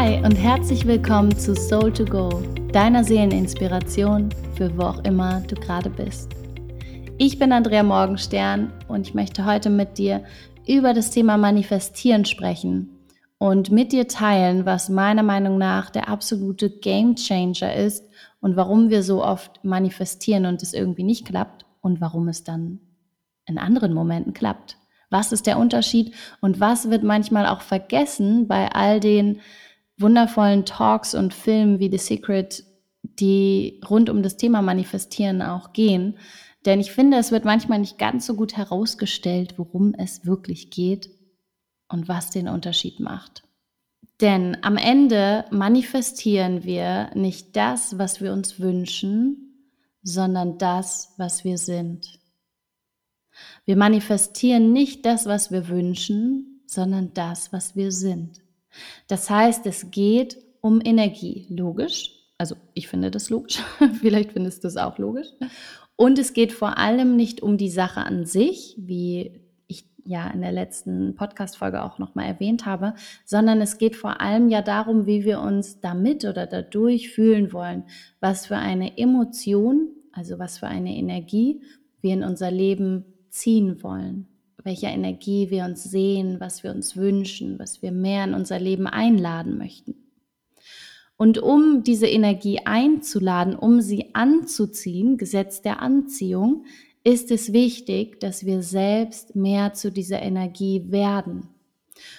Hi und herzlich willkommen zu Soul to Go, deiner Seeleninspiration für wo auch immer du gerade bist. Ich bin Andrea Morgenstern und ich möchte heute mit dir über das Thema Manifestieren sprechen und mit dir teilen, was meiner Meinung nach der absolute Game Changer ist und warum wir so oft manifestieren und es irgendwie nicht klappt und warum es dann in anderen Momenten klappt. Was ist der Unterschied und was wird manchmal auch vergessen bei all den wundervollen Talks und Filmen wie The Secret, die rund um das Thema Manifestieren auch gehen. Denn ich finde, es wird manchmal nicht ganz so gut herausgestellt, worum es wirklich geht und was den Unterschied macht. Denn am Ende manifestieren wir nicht das, was wir uns wünschen, sondern das, was wir sind. Wir manifestieren nicht das, was wir wünschen, sondern das, was wir sind. Das heißt, es geht um Energie, logisch. Also ich finde das logisch, vielleicht findest du es auch logisch. Und es geht vor allem nicht um die Sache an sich, wie ich ja in der letzten Podcast-Folge auch nochmal erwähnt habe, sondern es geht vor allem ja darum, wie wir uns damit oder dadurch fühlen wollen, was für eine Emotion, also was für eine Energie wir in unser Leben ziehen wollen welcher Energie wir uns sehen, was wir uns wünschen, was wir mehr in unser Leben einladen möchten. Und um diese Energie einzuladen, um sie anzuziehen, Gesetz der Anziehung, ist es wichtig, dass wir selbst mehr zu dieser Energie werden.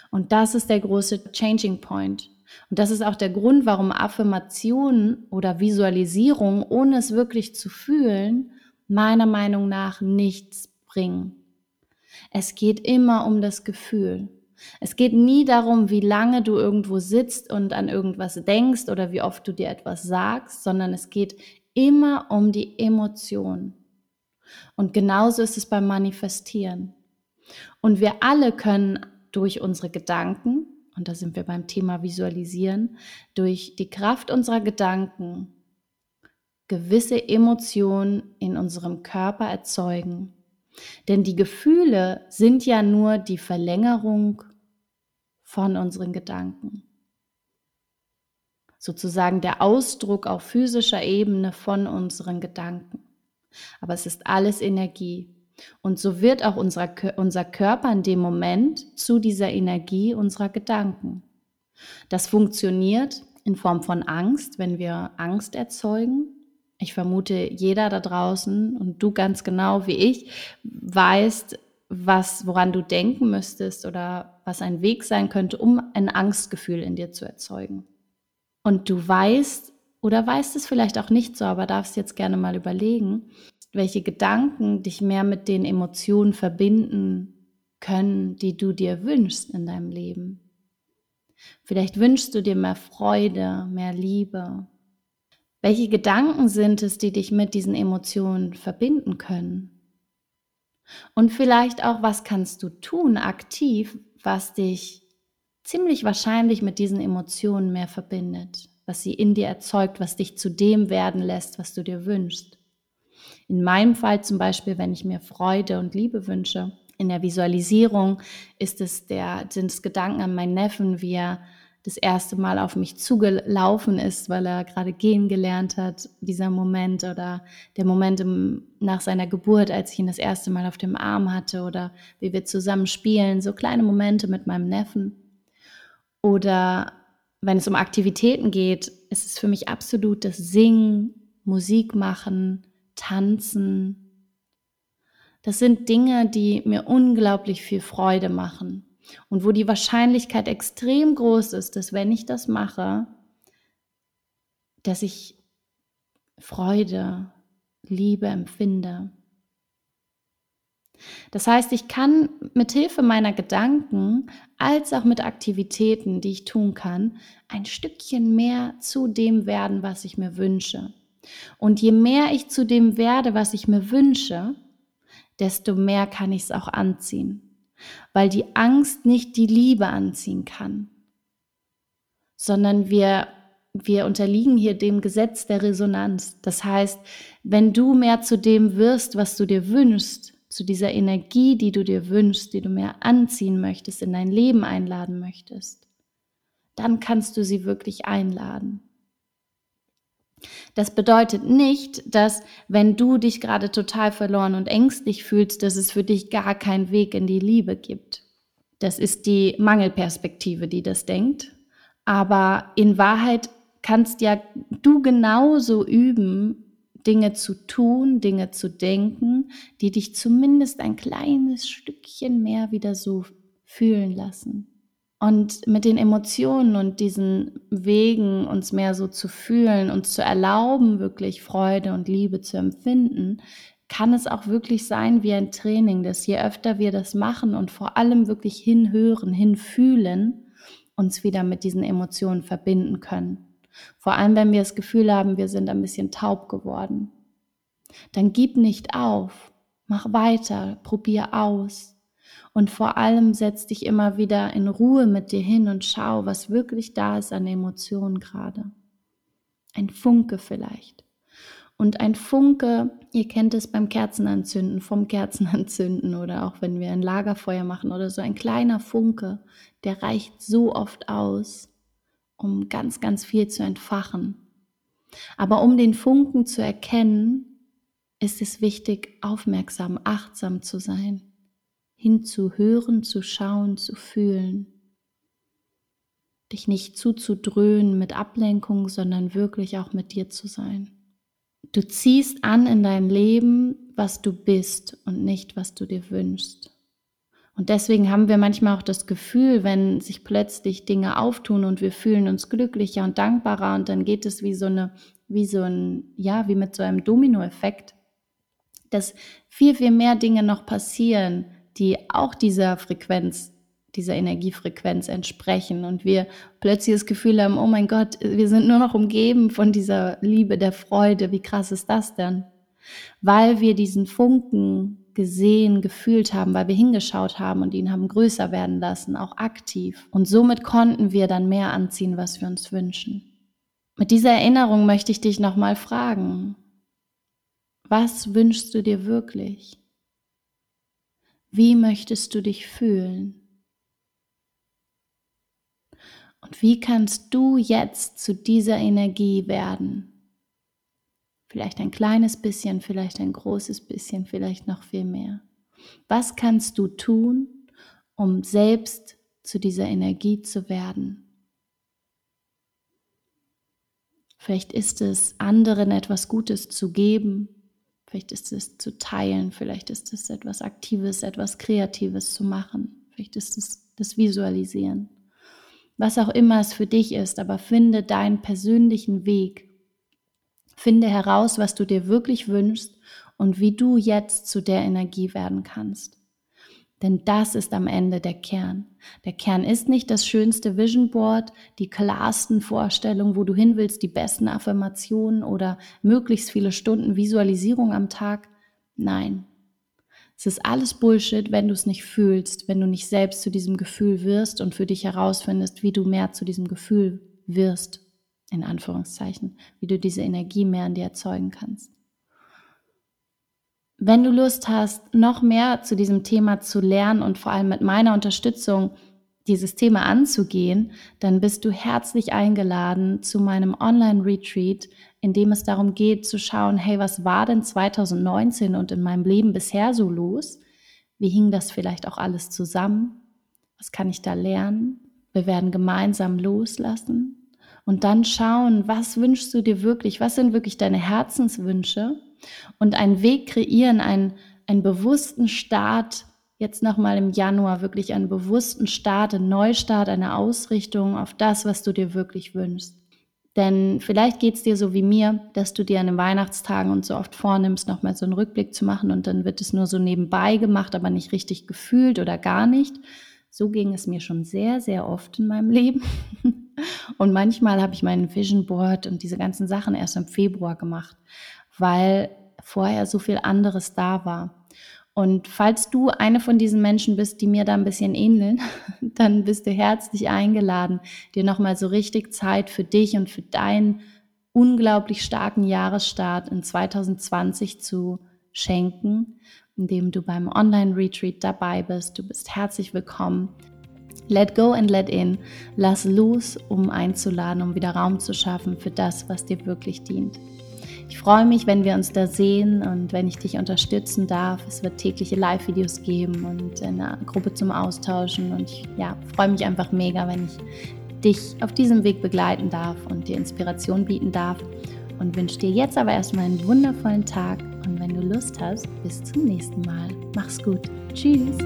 Und das ist der große Changing Point. Und das ist auch der Grund, warum Affirmationen oder Visualisierung, ohne es wirklich zu fühlen, meiner Meinung nach nichts bringen. Es geht immer um das Gefühl. Es geht nie darum, wie lange du irgendwo sitzt und an irgendwas denkst oder wie oft du dir etwas sagst, sondern es geht immer um die Emotion. Und genauso ist es beim Manifestieren. Und wir alle können durch unsere Gedanken, und da sind wir beim Thema Visualisieren, durch die Kraft unserer Gedanken gewisse Emotionen in unserem Körper erzeugen. Denn die Gefühle sind ja nur die Verlängerung von unseren Gedanken. Sozusagen der Ausdruck auf physischer Ebene von unseren Gedanken. Aber es ist alles Energie. Und so wird auch unser, unser Körper in dem Moment zu dieser Energie unserer Gedanken. Das funktioniert in Form von Angst, wenn wir Angst erzeugen. Ich vermute, jeder da draußen und du ganz genau wie ich weißt, was, woran du denken müsstest oder was ein Weg sein könnte, um ein Angstgefühl in dir zu erzeugen. Und du weißt oder weißt es vielleicht auch nicht so, aber darfst jetzt gerne mal überlegen, welche Gedanken dich mehr mit den Emotionen verbinden können, die du dir wünschst in deinem Leben. Vielleicht wünschst du dir mehr Freude, mehr Liebe, welche Gedanken sind es, die dich mit diesen Emotionen verbinden können? Und vielleicht auch, was kannst du tun aktiv, was dich ziemlich wahrscheinlich mit diesen Emotionen mehr verbindet, was sie in dir erzeugt, was dich zu dem werden lässt, was du dir wünschst. In meinem Fall zum Beispiel, wenn ich mir Freude und Liebe wünsche, in der Visualisierung ist es der, sind es Gedanken an meinen Neffen, wie er das erste Mal auf mich zugelaufen ist, weil er gerade gehen gelernt hat, dieser Moment oder der Moment im, nach seiner Geburt, als ich ihn das erste Mal auf dem Arm hatte oder wie wir zusammen spielen, so kleine Momente mit meinem Neffen. Oder wenn es um Aktivitäten geht, ist es für mich absolut das Singen, Musik machen, Tanzen. Das sind Dinge, die mir unglaublich viel Freude machen und wo die Wahrscheinlichkeit extrem groß ist, dass wenn ich das mache, dass ich Freude, Liebe empfinde. Das heißt, ich kann mit Hilfe meiner Gedanken als auch mit Aktivitäten, die ich tun kann, ein Stückchen mehr zu dem werden, was ich mir wünsche. Und je mehr ich zu dem werde, was ich mir wünsche, desto mehr kann ich es auch anziehen weil die Angst nicht die Liebe anziehen kann, sondern wir, wir unterliegen hier dem Gesetz der Resonanz. Das heißt, wenn du mehr zu dem wirst, was du dir wünschst, zu dieser Energie, die du dir wünschst, die du mehr anziehen möchtest, in dein Leben einladen möchtest, dann kannst du sie wirklich einladen. Das bedeutet nicht, dass wenn du dich gerade total verloren und ängstlich fühlst, dass es für dich gar keinen Weg in die Liebe gibt. Das ist die Mangelperspektive, die das denkt. Aber in Wahrheit kannst ja du genauso üben, Dinge zu tun, Dinge zu denken, die dich zumindest ein kleines Stückchen mehr wieder so fühlen lassen. Und mit den Emotionen und diesen Wegen, uns mehr so zu fühlen, und zu erlauben, wirklich Freude und Liebe zu empfinden, kann es auch wirklich sein wie ein Training, dass je öfter wir das machen und vor allem wirklich hinhören, hinfühlen, uns wieder mit diesen Emotionen verbinden können. Vor allem, wenn wir das Gefühl haben, wir sind ein bisschen taub geworden. Dann gib nicht auf, mach weiter, probier aus. Und vor allem setz dich immer wieder in Ruhe mit dir hin und schau, was wirklich da ist an Emotionen gerade. Ein Funke vielleicht. Und ein Funke, ihr kennt es beim Kerzenanzünden, vom Kerzenanzünden oder auch wenn wir ein Lagerfeuer machen oder so, ein kleiner Funke, der reicht so oft aus, um ganz, ganz viel zu entfachen. Aber um den Funken zu erkennen, ist es wichtig, aufmerksam, achtsam zu sein hinzuhören, zu schauen, zu fühlen. Dich nicht zuzudröhnen mit Ablenkung, sondern wirklich auch mit dir zu sein. Du ziehst an in deinem Leben, was du bist und nicht, was du dir wünschst. Und deswegen haben wir manchmal auch das Gefühl, wenn sich plötzlich Dinge auftun und wir fühlen uns glücklicher und dankbarer und dann geht es wie so eine, wie so ein, ja, wie mit so einem Dominoeffekt, dass viel, viel mehr Dinge noch passieren, die auch dieser Frequenz, dieser Energiefrequenz entsprechen und wir plötzlich das Gefühl haben, oh mein Gott, wir sind nur noch umgeben von dieser Liebe, der Freude, wie krass ist das denn? Weil wir diesen Funken gesehen, gefühlt haben, weil wir hingeschaut haben und ihn haben größer werden lassen, auch aktiv. Und somit konnten wir dann mehr anziehen, was wir uns wünschen. Mit dieser Erinnerung möchte ich dich nochmal fragen, was wünschst du dir wirklich? Wie möchtest du dich fühlen? Und wie kannst du jetzt zu dieser Energie werden? Vielleicht ein kleines bisschen, vielleicht ein großes bisschen, vielleicht noch viel mehr. Was kannst du tun, um selbst zu dieser Energie zu werden? Vielleicht ist es, anderen etwas Gutes zu geben, Vielleicht ist es zu teilen, vielleicht ist es etwas Aktives, etwas Kreatives zu machen, vielleicht ist es das Visualisieren. Was auch immer es für dich ist, aber finde deinen persönlichen Weg. Finde heraus, was du dir wirklich wünschst und wie du jetzt zu der Energie werden kannst. Denn das ist am Ende der Kern. Der Kern ist nicht das schönste Vision Board, die klarsten Vorstellungen, wo du hin willst, die besten Affirmationen oder möglichst viele Stunden Visualisierung am Tag. Nein. Es ist alles Bullshit, wenn du es nicht fühlst, wenn du nicht selbst zu diesem Gefühl wirst und für dich herausfindest, wie du mehr zu diesem Gefühl wirst, in Anführungszeichen, wie du diese Energie mehr in dir erzeugen kannst. Wenn du Lust hast, noch mehr zu diesem Thema zu lernen und vor allem mit meiner Unterstützung dieses Thema anzugehen, dann bist du herzlich eingeladen zu meinem Online-Retreat, in dem es darum geht zu schauen, hey, was war denn 2019 und in meinem Leben bisher so los? Wie hing das vielleicht auch alles zusammen? Was kann ich da lernen? Wir werden gemeinsam loslassen und dann schauen, was wünschst du dir wirklich? Was sind wirklich deine Herzenswünsche? Und einen Weg kreieren, einen, einen bewussten Start, jetzt nochmal im Januar, wirklich einen bewussten Start, einen Neustart, eine Ausrichtung auf das, was du dir wirklich wünschst. Denn vielleicht geht es dir so wie mir, dass du dir an den Weihnachtstagen und so oft vornimmst, nochmal so einen Rückblick zu machen und dann wird es nur so nebenbei gemacht, aber nicht richtig gefühlt oder gar nicht. So ging es mir schon sehr, sehr oft in meinem Leben. Und manchmal habe ich meinen Vision Board und diese ganzen Sachen erst im Februar gemacht weil vorher so viel anderes da war. Und falls du eine von diesen Menschen bist, die mir da ein bisschen ähneln, dann bist du herzlich eingeladen, dir nochmal so richtig Zeit für dich und für deinen unglaublich starken Jahresstart in 2020 zu schenken, indem du beim Online-Retreat dabei bist. Du bist herzlich willkommen. Let go and let in. Lass los, um einzuladen, um wieder Raum zu schaffen für das, was dir wirklich dient. Ich freue mich, wenn wir uns da sehen und wenn ich dich unterstützen darf. Es wird tägliche Live-Videos geben und eine Gruppe zum Austauschen. Und ich ja, freue mich einfach mega, wenn ich dich auf diesem Weg begleiten darf und dir Inspiration bieten darf. Und wünsche dir jetzt aber erstmal einen wundervollen Tag. Und wenn du Lust hast, bis zum nächsten Mal. Mach's gut. Tschüss.